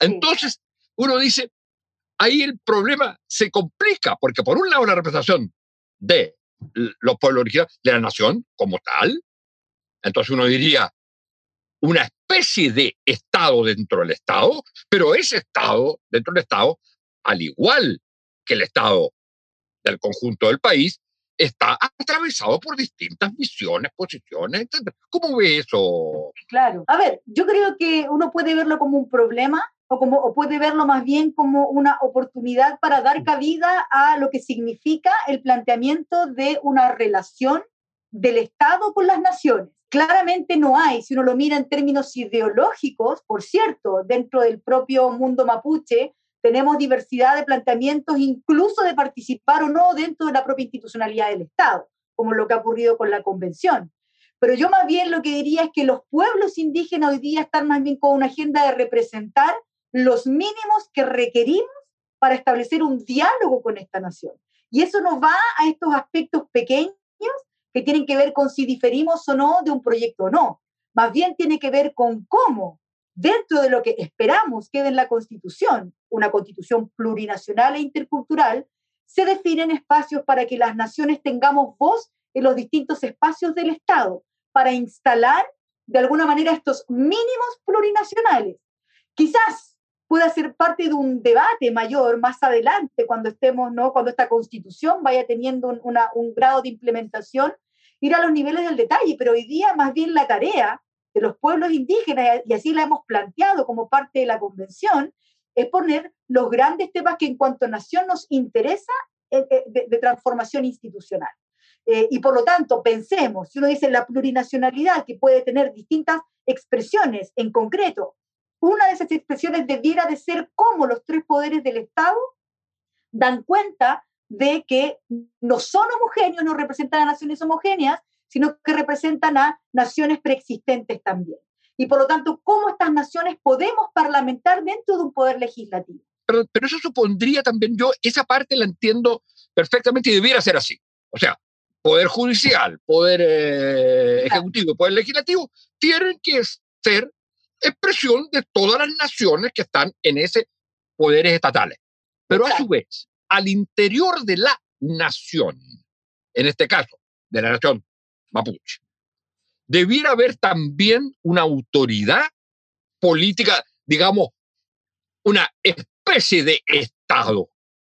Entonces, uno dice, ahí el problema se complica, porque por un lado la representación de los pueblos originarios, de la nación como tal, entonces uno diría una especie de Estado dentro del Estado, pero ese Estado dentro del Estado, al igual que el Estado del conjunto del país, está atravesado por distintas visiones, posiciones, etc. ¿Cómo ve eso? Claro. A ver, yo creo que uno puede verlo como un problema o, como, o puede verlo más bien como una oportunidad para dar cabida a lo que significa el planteamiento de una relación del Estado con las naciones. Claramente no hay, si uno lo mira en términos ideológicos, por cierto, dentro del propio mundo mapuche, tenemos diversidad de planteamientos, incluso de participar o no dentro de la propia institucionalidad del Estado, como lo que ha ocurrido con la Convención. Pero yo más bien lo que diría es que los pueblos indígenas hoy día están más bien con una agenda de representar los mínimos que requerimos para establecer un diálogo con esta nación. Y eso nos va a estos aspectos pequeños que tienen que ver con si diferimos o no de un proyecto o no. Más bien tiene que ver con cómo, dentro de lo que esperamos quede en la Constitución, una Constitución plurinacional e intercultural, se definen espacios para que las naciones tengamos voz en los distintos espacios del Estado, para instalar de alguna manera estos mínimos plurinacionales. Quizás pueda ser parte de un debate mayor más adelante, cuando estemos, ¿no? cuando esta constitución vaya teniendo un grado de implementación ir a los niveles del detalle, pero hoy día más bien la tarea de los pueblos indígenas, y así la hemos planteado como parte de la convención, es poner los grandes temas que en cuanto a nación nos interesa eh, eh, de, transformación institucional. Eh, y por lo tanto, pensemos, si uno dice la plurinacionalidad que puede tener distintas expresiones en concreto, una de esas expresiones debiera de ser cómo los tres poderes del Estado dan cuenta de que no son homogéneos, no representan a naciones homogéneas, sino que representan a naciones preexistentes también. Y por lo tanto, ¿cómo estas naciones podemos parlamentar dentro de un poder legislativo? pero, pero eso supondría también, yo esa parte la entiendo perfectamente y debiera ser así. O sea, poder judicial, poder eh, ejecutivo y poder legislativo tienen que ser expresión de todas las naciones que están en ese poderes estatales. Pero a su vez, al interior de la nación, en este caso, de la nación mapuche, debiera haber también una autoridad política, digamos, una especie de Estado.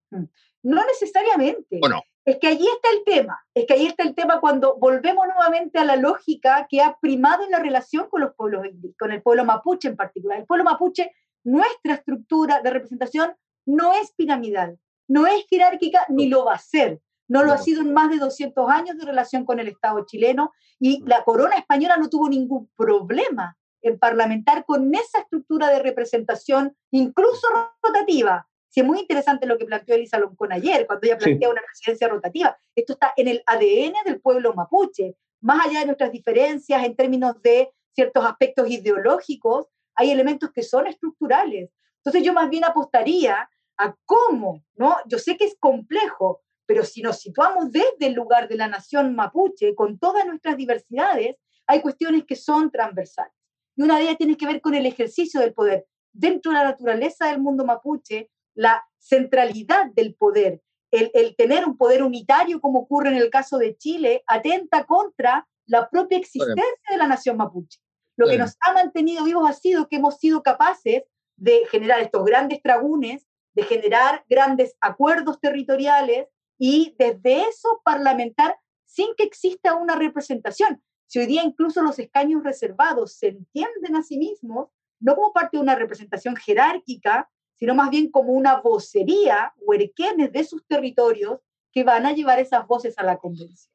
Mm. No necesariamente. ¿O no? Es que allí está el tema, es que ahí está el tema cuando volvemos nuevamente a la lógica que ha primado en la relación con los pueblos con el pueblo mapuche en particular. El pueblo mapuche, nuestra estructura de representación no es piramidal, no es jerárquica ni lo va a ser. No lo ha sido en más de 200 años de relación con el Estado chileno y la corona española no tuvo ningún problema en parlamentar con esa estructura de representación, incluso rotativa, es muy interesante lo que planteó Elisa Loncón ayer, cuando ella plantea una presidencia rotativa. Esto está en el ADN del pueblo mapuche. Más allá de nuestras diferencias en términos de ciertos aspectos ideológicos, hay elementos que son estructurales. Entonces yo más bien apostaría a cómo, ¿no? Yo sé que es complejo, pero si nos situamos desde el lugar de la nación mapuche, con todas nuestras diversidades, hay cuestiones que son transversales. Y una de ellas tiene que ver con el ejercicio del poder. Dentro de la naturaleza del mundo mapuche la centralidad del poder, el, tener un poder unitario como ocurre en el caso de Chile, atenta contra la propia existencia de la nación mapuche. Lo que nos ha mantenido vivos ha sido que hemos sido capaces de generar estos grandes tragunes, de generar grandes acuerdos territoriales y desde eso parlamentar sin que exista una representación. Si hoy día incluso los escaños reservados se entienden a sí mismos, no como parte de una representación jerárquica, sino más bien como una vocería, huerquenes de sus territorios que van a llevar esas voces a la convención.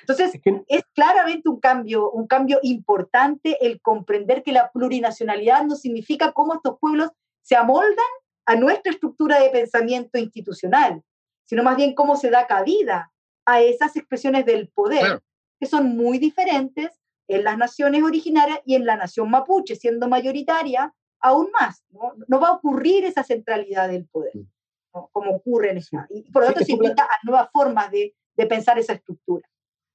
Entonces, es, claramente un cambio, un cambio importante el comprender que la plurinacionalidad no significa cómo estos pueblos se amoldan a nuestra estructura de pensamiento institucional, sino más bien cómo se da cabida a esas expresiones del poder, que son muy diferentes en las naciones originarias y en la nación mapuche, siendo mayoritaria, aún más. No, va a ocurrir esa centralidad del poder, como ocurre en esa. Y por lo tanto se invita a nuevas formas de, pensar esa estructura.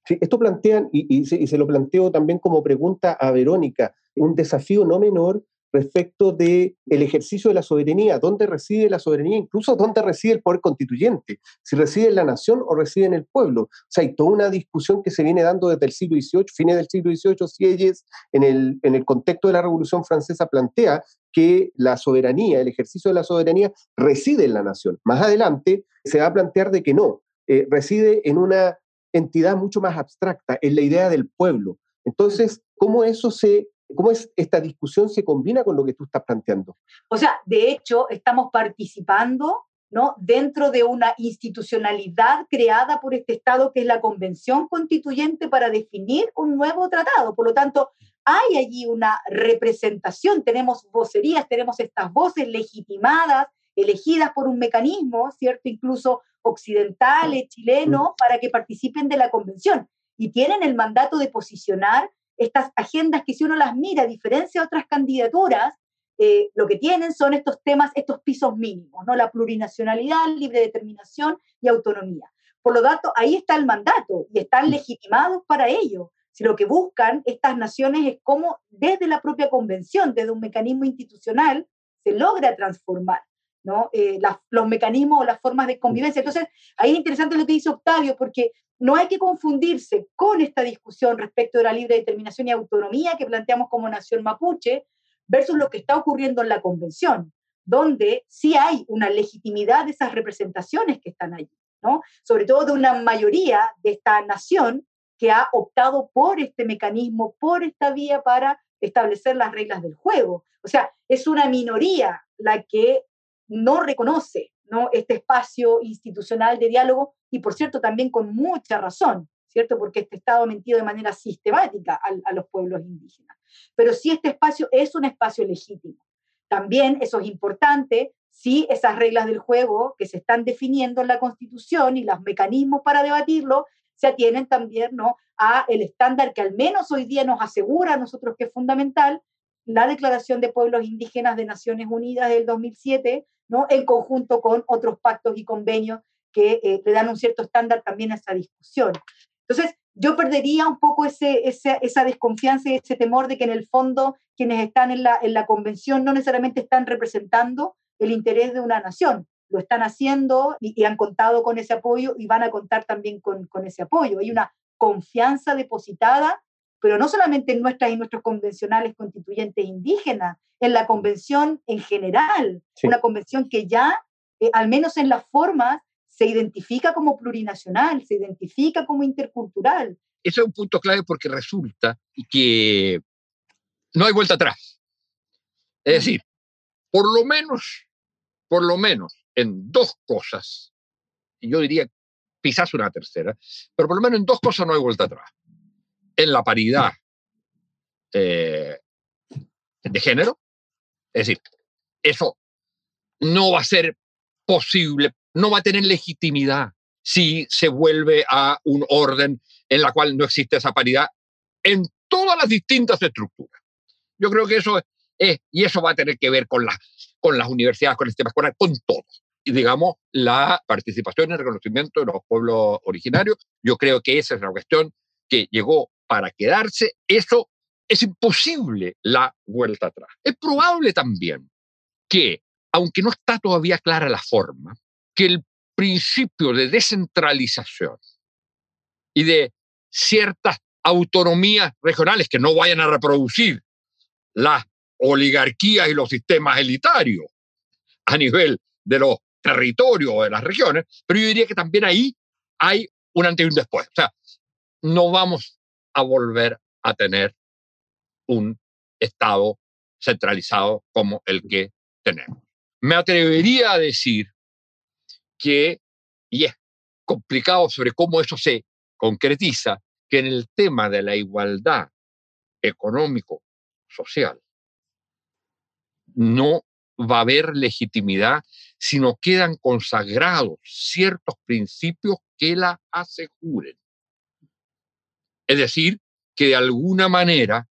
Sí, esto plantean, y, se, y, se, lo planteo también como pregunta a Verónica, un desafío no menor respecto del el ejercicio de la soberanía, dónde reside la soberanía, incluso dónde reside el poder constituyente, si reside en la nación o reside en el pueblo. O sea, hay toda una discusión que se viene dando desde el siglo XVIII, fines del siglo XVIII, Sieyes, en el, en el contexto de la Revolución Francesa, plantea que la soberanía, el ejercicio de la soberanía, reside en la nación. Más adelante se va a plantear de que no, eh, reside en una entidad mucho más abstracta, en la idea del pueblo. Entonces, ¿cómo eso se ¿Cómo es esta discusión se combina con lo que tú estás planteando? O sea, de hecho, estamos participando ¿no? dentro de una institucionalidad creada por este Estado, que es la Convención Constituyente para definir un nuevo tratado. Por lo tanto, hay allí una representación, tenemos vocerías, tenemos estas voces legitimadas, elegidas por un mecanismo, ¿cierto? Incluso occidental, chileno, para que participen de la convención. Y tienen el mandato de posicionar estas agendas que si uno las mira, a diferencia de otras candidaturas, eh, lo que tienen son estos temas, estos pisos mínimos, ¿no? La plurinacionalidad, libre determinación y autonomía. Por lo tanto, ahí está el mandato y están legitimados para ello. Si lo que buscan estas naciones es cómo desde la propia convención, desde un mecanismo institucional, se logra transformar ¿no? Eh, los mecanismos o las formas de convivencia. Entonces, ahí es interesante lo que dice Octavio, porque no hay que confundirse con esta discusión respecto de la libre determinación y autonomía que planteamos como nación mapuche versus lo que está ocurriendo en la convención, donde sí hay una legitimidad de esas representaciones que están allí, ¿no? Sobre todo de una mayoría de esta nación que ha optado por este mecanismo, por esta vía para establecer las reglas del juego. O sea, es una minoría la que no reconoce ¿no? este espacio institucional de diálogo y, por cierto, también con mucha razón, ¿cierto? Porque este Estado ha mentido de manera sistemática a, los pueblos indígenas. Pero sí este espacio es un espacio legítimo. También eso es importante, si esas reglas del juego que se están definiendo en la Constitución y los mecanismos para debatirlo se atienen también ¿no? a el estándar que al menos hoy día nos asegura a nosotros que es fundamental, la Declaración de Pueblos Indígenas de Naciones Unidas del 2007, ¿no? en conjunto con otros pactos y convenios que eh, le dan un cierto estándar también a esa discusión. Entonces, yo perdería un poco ese, esa desconfianza y ese temor de que en el fondo quienes están en la, en la convención no necesariamente están representando el interés de una nación. Lo están haciendo y, han contado con ese apoyo y van a contar también con, con, ese apoyo. Hay una confianza depositada, pero no solamente en nuestras y nuestros convencionales constituyentes indígenas, en la convención en general, una convención que ya, eh, al menos en las formas, se identifica como plurinacional, se identifica como intercultural. Ese es un punto clave porque resulta que no hay vuelta atrás. Es decir, por lo menos, por lo menos en dos cosas, y yo diría quizás una tercera, pero por lo menos en dos cosas no hay vuelta atrás. En la paridad eh, de género, es decir, eso no va a ser posible no va a tener legitimidad si se vuelve a un orden en la cual no existe esa paridad en todas las distintas estructuras. Yo creo que eso es, y eso va a tener que ver con, con las universidades, con el sistema escolar, con todo. Y digamos, la participación y el reconocimiento de los pueblos originarios, yo creo que esa es la cuestión que llegó para quedarse. Eso es imposible la vuelta atrás. Es probable también que, aunque no está todavía clara la forma, que el principio de descentralización y de ciertas autonomías regionales que no vayan a reproducir las oligarquías y los sistemas elitarios a nivel de los territorios o de las regiones, pero yo diría que también ahí hay un antes y un después. O sea, no vamos a volver a tener un Estado centralizado como el que tenemos. Me atrevería a decir que, y es complicado sobre cómo eso se concretiza, que en el tema de la igualdad económico-social no va a haber legitimidad si no quedan consagrados ciertos principios que la aseguren. Es decir, que de alguna manera,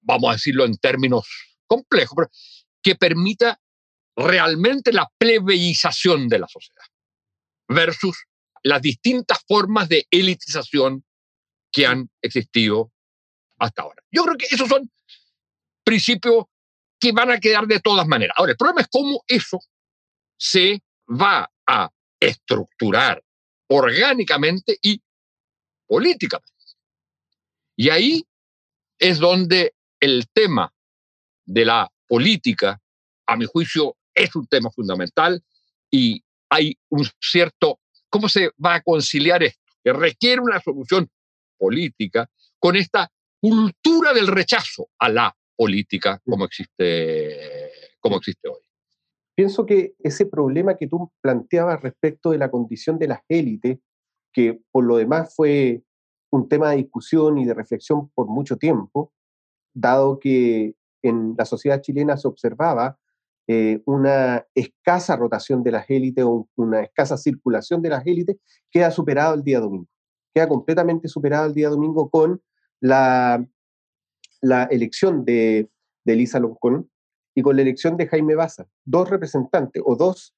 vamos a decirlo en términos complejos, pero que permita realmente la plebeización de la sociedad versus las distintas formas de elitización que han existido hasta ahora. Yo creo que esos son principios que van a quedar de todas maneras. Ahora, el problema es cómo eso se va a estructurar orgánicamente y políticamente. Y ahí es donde el tema de la política, a mi juicio, es un tema fundamental y hay un cierto, ¿cómo se va a conciliar esto? Que requiere una solución política con esta cultura del rechazo a la política como existe, como existe hoy. Pienso que ese problema que tú planteabas respecto de la condición de las élites, que por lo demás fue un tema de discusión y de reflexión por mucho tiempo, dado que en la sociedad chilena se observaba eh, una escasa rotación de las élites o una escasa circulación de las élites, queda superado el día domingo. Queda completamente superado el día domingo con la, la elección de, de Elisa Loncón y con la elección de Jaime Baza, dos representantes o dos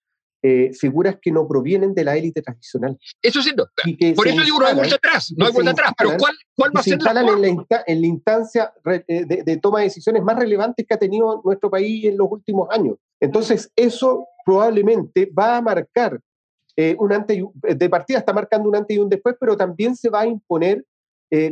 eh, figuras que no provienen de la élite tradicional. Eso es cierto. Por eso digo, no hay vuelta atrás, no hay vuelta atrás. Pero ¿cuál, cuál va a ser la en, la en la instancia eh, de, toma de decisiones más relevantes que ha tenido nuestro país en los últimos años. Entonces, eso probablemente va a marcar eh, un antes y, de partida está marcando un antes y un después, pero también se va a imponer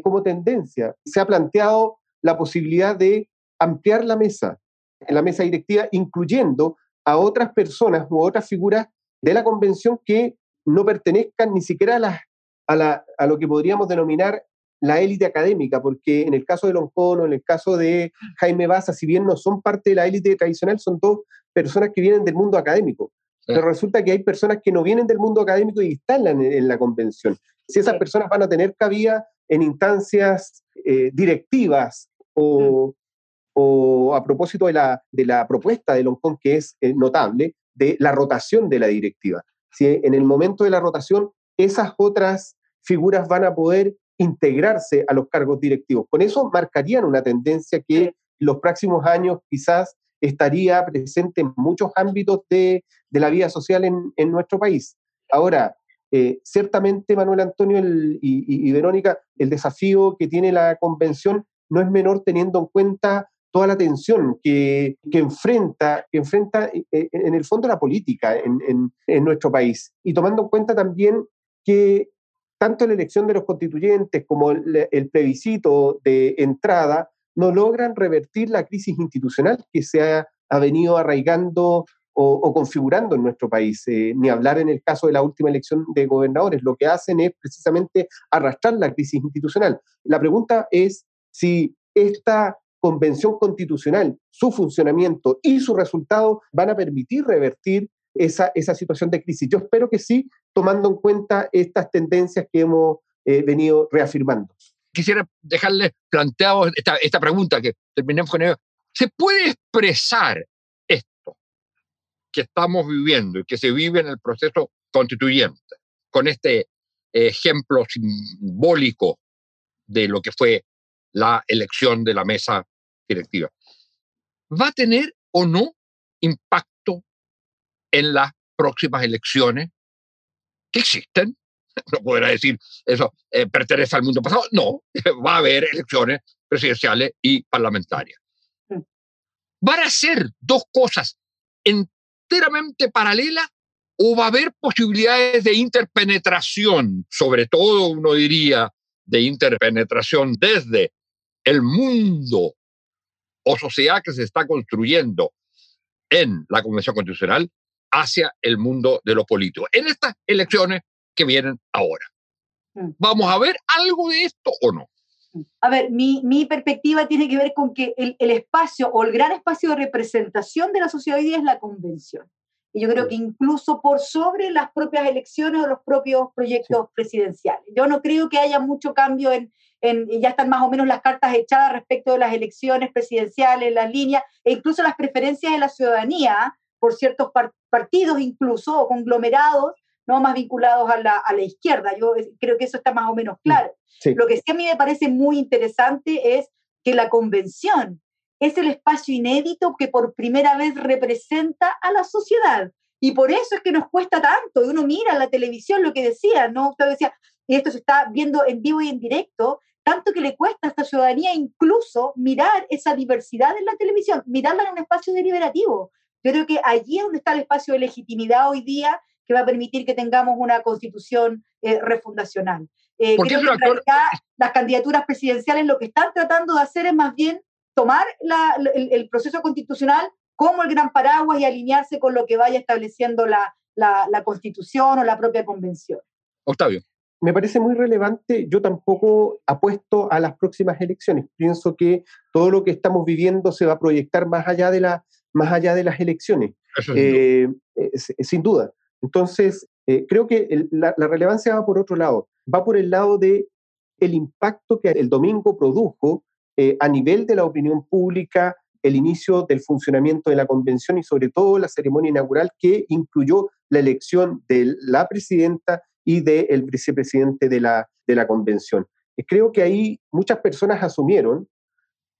como tendencia. Se ha planteado la posibilidad de ampliar la mesa, la mesa directiva, incluyendo a otras personas u otras figuras de la convención que no pertenezcan ni siquiera a, a, lo que podríamos denominar la élite académica, porque en el caso de Loncono, en el caso de Jaime Baza, si bien no son parte de la élite tradicional, son dos personas que vienen del mundo académico. Pero resulta que hay personas que no vienen del mundo académico y están en, la convención. Si esas personas van a tener cabida en instancias eh, directivas o, o a propósito de la, de la propuesta de Loncón, que es eh, notable, de la rotación de la directiva. Si en el momento de la rotación esas otras figuras van a poder integrarse a los cargos directivos. Con eso marcarían una tendencia que los próximos años quizás estaría presente en muchos ámbitos de, la vida social en, nuestro país. Ahora, eh, ciertamente, Manuel Antonio y, Verónica, el desafío que tiene la convención no es menor teniendo en cuenta toda la tensión que, enfrenta, que enfrenta eh, eh, en el fondo la política en, nuestro país. Y tomando en cuenta también que tanto la elección de los constituyentes como el, el plebiscito de entrada no logran revertir la crisis institucional que se ha, venido arraigando o, configurando en nuestro país. Eh, ni hablar en el caso de la última elección de gobernadores. Lo que hacen es precisamente arrastrar la crisis institucional. La pregunta es si esta convención constitucional, su funcionamiento y su resultado van a permitir revertir esa, esa situación de crisis. Yo espero que sí, tomando en cuenta estas tendencias que hemos eh, venido reafirmando quisiera dejarle planteado esta, esta pregunta que terminemos con ella. ¿Se puede expresar esto que estamos viviendo y que se vive en el proceso constituyente con este ejemplo simbólico de lo que fue la elección de la mesa directiva? ¿Va a tener o no impacto en las próximas elecciones que existen no podrá decir eso eh, pertenece al mundo pasado. No, va a haber elecciones presidenciales y parlamentarias. ¿Van a ser dos cosas enteramente paralelas o va a haber posibilidades de interpenetración, sobre todo uno diría de interpenetración desde el mundo o sociedad que se está construyendo en la Convención Constitucional hacia el mundo de lo político. En estas elecciones que vienen ahora. Mm. ¿Vamos a ver algo de esto o no? A ver, mi, mi perspectiva tiene que ver con que el, el, espacio o el gran espacio de representación de la sociedad hoy día es la convención. Y yo creo que incluso por sobre las propias elecciones o los propios proyectos presidenciales. Yo no creo que haya mucho cambio en, en, ya están más o menos las cartas echadas respecto de las elecciones presidenciales, las líneas, e incluso las preferencias de la ciudadanía por ciertos partidos incluso o conglomerados no más vinculados a la, a la izquierda. Yo eh, creo que eso está más o menos claro. Lo que sí a mí me parece muy interesante es que la convención es el espacio inédito que por primera vez representa a la sociedad. Y por eso es que nos cuesta tanto. Uno mira la televisión lo que decía, ¿no? Usted decía, y esto se está viendo en vivo y en directo, tanto que le cuesta a esta ciudadanía incluso mirar esa diversidad en la televisión, mirarla en un espacio deliberativo. Yo creo que allí es donde está el espacio de legitimidad hoy día que va a permitir que tengamos una constitución eh, refundacional. Eh, creo que en realidad las candidaturas presidenciales lo que están tratando de hacer es más bien tomar el, proceso constitucional como el gran paraguas y alinearse con lo que vaya estableciendo la, la constitución o la propia convención. Octavio. Me parece muy relevante, yo tampoco apuesto a las próximas elecciones. Pienso que todo lo que estamos viviendo se va a proyectar más allá de, la, más allá de las elecciones, eh, sin duda. Entonces, eh, creo que la, relevancia va por otro lado, va por el lado de el impacto que el domingo produjo eh, a nivel de la opinión pública el inicio del funcionamiento de la convención y sobre todo la ceremonia inaugural que incluyó la elección de la presidenta y del vicepresidente de la, de la convención. Eh, creo que ahí muchas personas asumieron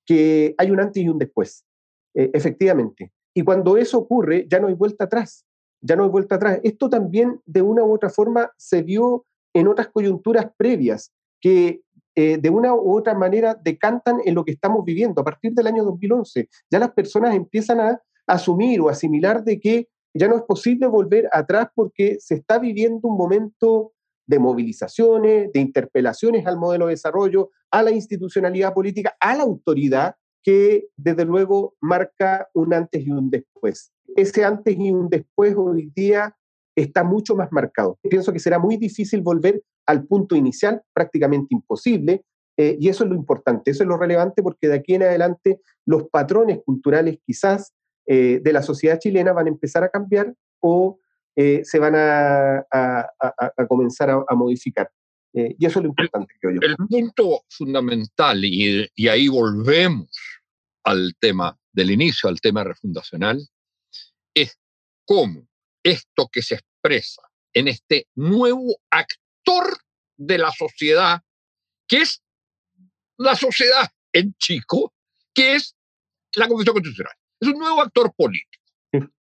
que hay un antes y un después, efectivamente. Y cuando eso ocurre, ya no hay vuelta atrás ya no hay vuelta atrás. Esto también de una u otra forma se vio en otras coyunturas previas que eh, de una u otra manera decantan en lo que estamos viviendo. A partir del año 2011 ya las personas empiezan a asumir o asimilar de que ya no es posible volver atrás porque se está viviendo un momento de movilizaciones, de interpelaciones al modelo de desarrollo, a la institucionalidad política, a la autoridad, que desde luego marca un antes y un después ese antes y un después hoy día está mucho más marcado. Pienso que será muy difícil volver al punto inicial, prácticamente imposible, eh, y eso es lo importante, eso es lo relevante porque de aquí en adelante los patrones culturales quizás eh, de la sociedad chilena van a empezar a cambiar o eh, se van a, comenzar a, modificar. y eso es lo importante, creo yo. El punto fundamental, y, y ahí volvemos al tema del inicio, al tema refundacional, es cómo esto que se expresa en este nuevo actor de la sociedad, que es la sociedad en chico, que es la Convención Constitucional. Es un nuevo actor político.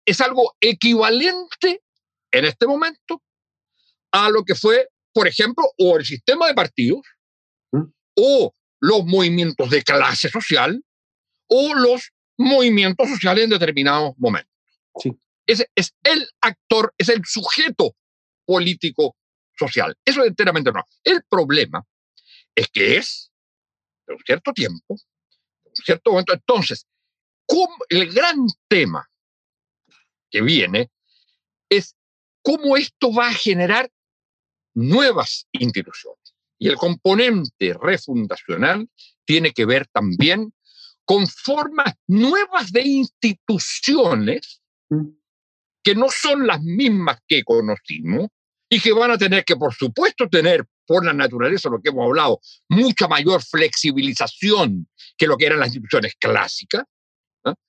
Es algo equivalente en este momento a lo que fue, por ejemplo, o el sistema de partidos, o los movimientos de clase social, o los movimientos sociales en determinados momentos. Sí. Es, es el actor, es el sujeto político social. Eso es enteramente no. El problema es que es, de un cierto tiempo, de un cierto momento, entonces, el gran tema que viene es cómo esto va a generar nuevas instituciones. Y el componente refundacional tiene que ver también con formas nuevas de instituciones mm. que no son las mismas que conocimos y que van a tener que, por supuesto, tener por la naturaleza, lo que hemos hablado, mucha mayor flexibilización que lo que eran las instituciones clásicas,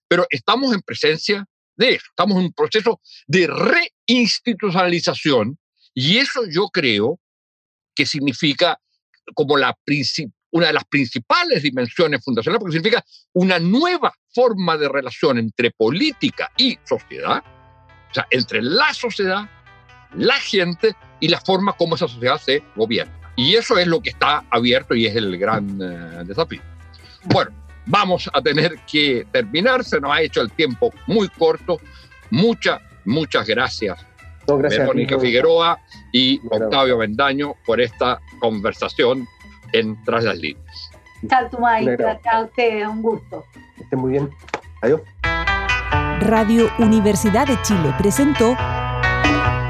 pero estamos en presencia de eso, estamos en un proceso de reinstitucionalización y eso yo creo que significa como la una de las principales dimensiones fundacionales, porque significa una nueva forma de relación entre política y sociedad, o sea, entre la sociedad, la gente y la forma como esa sociedad se gobierna. Y eso es lo que está abierto y es el gran eh, desafío. Bueno, vamos a tener que terminar, se nos ha hecho el tiempo muy corto. Muchas, muchas gracias, gracias Verónica Figueroa y Octavio Bendaño por esta conversación en Tras las Líneas. Chao, Tumay. Gracias a ustedes, un gusto. Estén muy bien. Adiós. Radio Universidad de Chile presentó